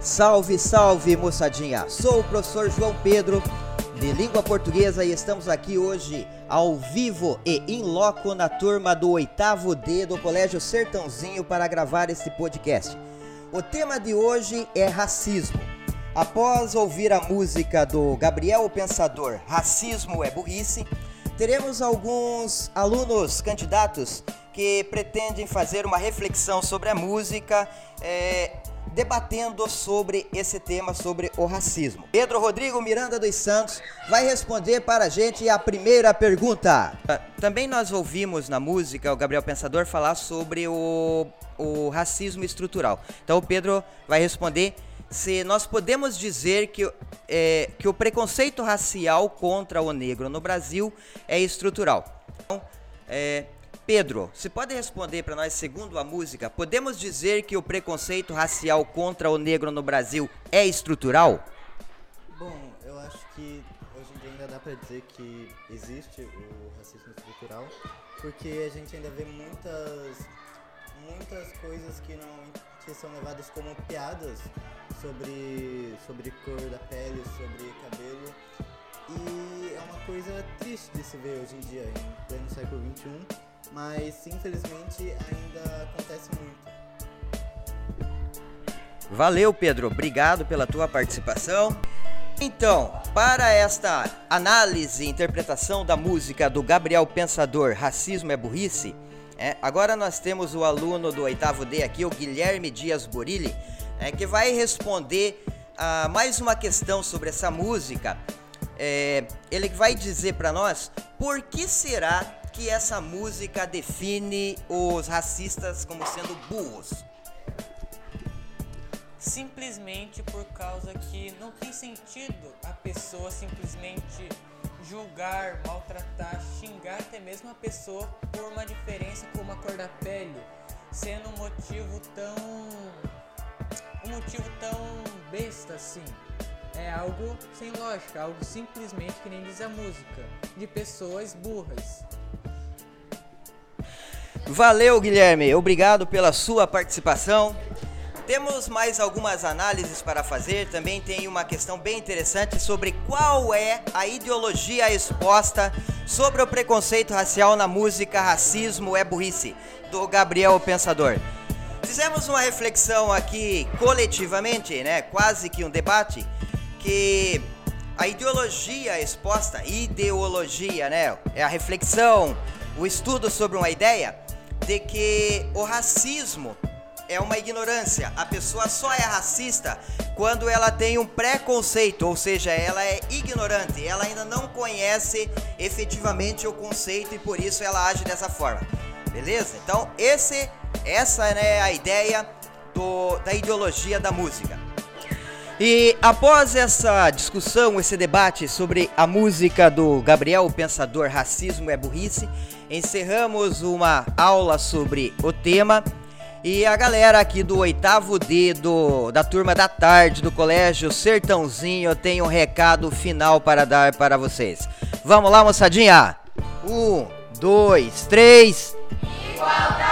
Salve, salve, moçadinha! Sou o professor João Pedro, de língua portuguesa, e estamos aqui hoje ao vivo e in loco na turma do oitavo D do Colégio Sertãozinho para gravar este podcast. O tema de hoje é racismo. Após ouvir a música do Gabriel o Pensador, Racismo é Burrice, teremos alguns alunos candidatos que pretendem fazer uma reflexão sobre a música, é, debatendo sobre esse tema, sobre o racismo. Pedro Rodrigo Miranda dos Santos vai responder para a gente a primeira pergunta. Ah, também nós ouvimos na música o Gabriel Pensador falar sobre o, o racismo estrutural. Então o Pedro vai responder se nós podemos dizer que, é, que o preconceito racial contra o negro no Brasil é estrutural. Então, é, Pedro, você pode responder para nós, segundo a música, podemos dizer que o preconceito racial contra o negro no Brasil é estrutural? Bom, eu acho que hoje em dia ainda dá para dizer que existe o racismo estrutural, porque a gente ainda vê muitas, muitas coisas que não que são levadas como piadas sobre, sobre cor da pele, sobre cabelo. E é uma coisa triste de se ver hoje em dia, em pleno século XXI mas infelizmente ainda acontece muito. Valeu, Pedro. Obrigado pela tua participação. Então, para esta análise e interpretação da música do Gabriel Pensador, Racismo é Burrice, é, agora nós temos o aluno do oitavo D aqui, o Guilherme Dias Borilli, é, que vai responder a mais uma questão sobre essa música. É, ele vai dizer para nós por que será que essa música define os racistas como sendo burros? Simplesmente por causa que não tem sentido a pessoa simplesmente julgar, maltratar, xingar até mesmo a pessoa por uma diferença como a cor da pele, sendo um motivo tão um motivo tão besta assim. É algo sem lógica, algo simplesmente que nem diz a música, de pessoas burras. Valeu, Guilherme. Obrigado pela sua participação. Temos mais algumas análises para fazer. Também tem uma questão bem interessante sobre qual é a ideologia exposta sobre o preconceito racial na música Racismo é Burrice, do Gabriel Pensador. Fizemos uma reflexão aqui coletivamente, né? Quase que um debate, que a ideologia exposta, ideologia, né? É a reflexão, o estudo sobre uma ideia de que o racismo é uma ignorância. A pessoa só é racista quando ela tem um preconceito, ou seja, ela é ignorante, ela ainda não conhece efetivamente o conceito e por isso ela age dessa forma. Beleza? Então, esse essa né, é a ideia do, da ideologia da música. E após essa discussão, esse debate sobre a música do Gabriel Pensador Racismo é Burrice, encerramos uma aula sobre o tema. E a galera aqui do oitavo D do, da turma da tarde do Colégio Sertãozinho tem um recado final para dar para vocês. Vamos lá, moçadinha? Um, dois, três. Igualdade!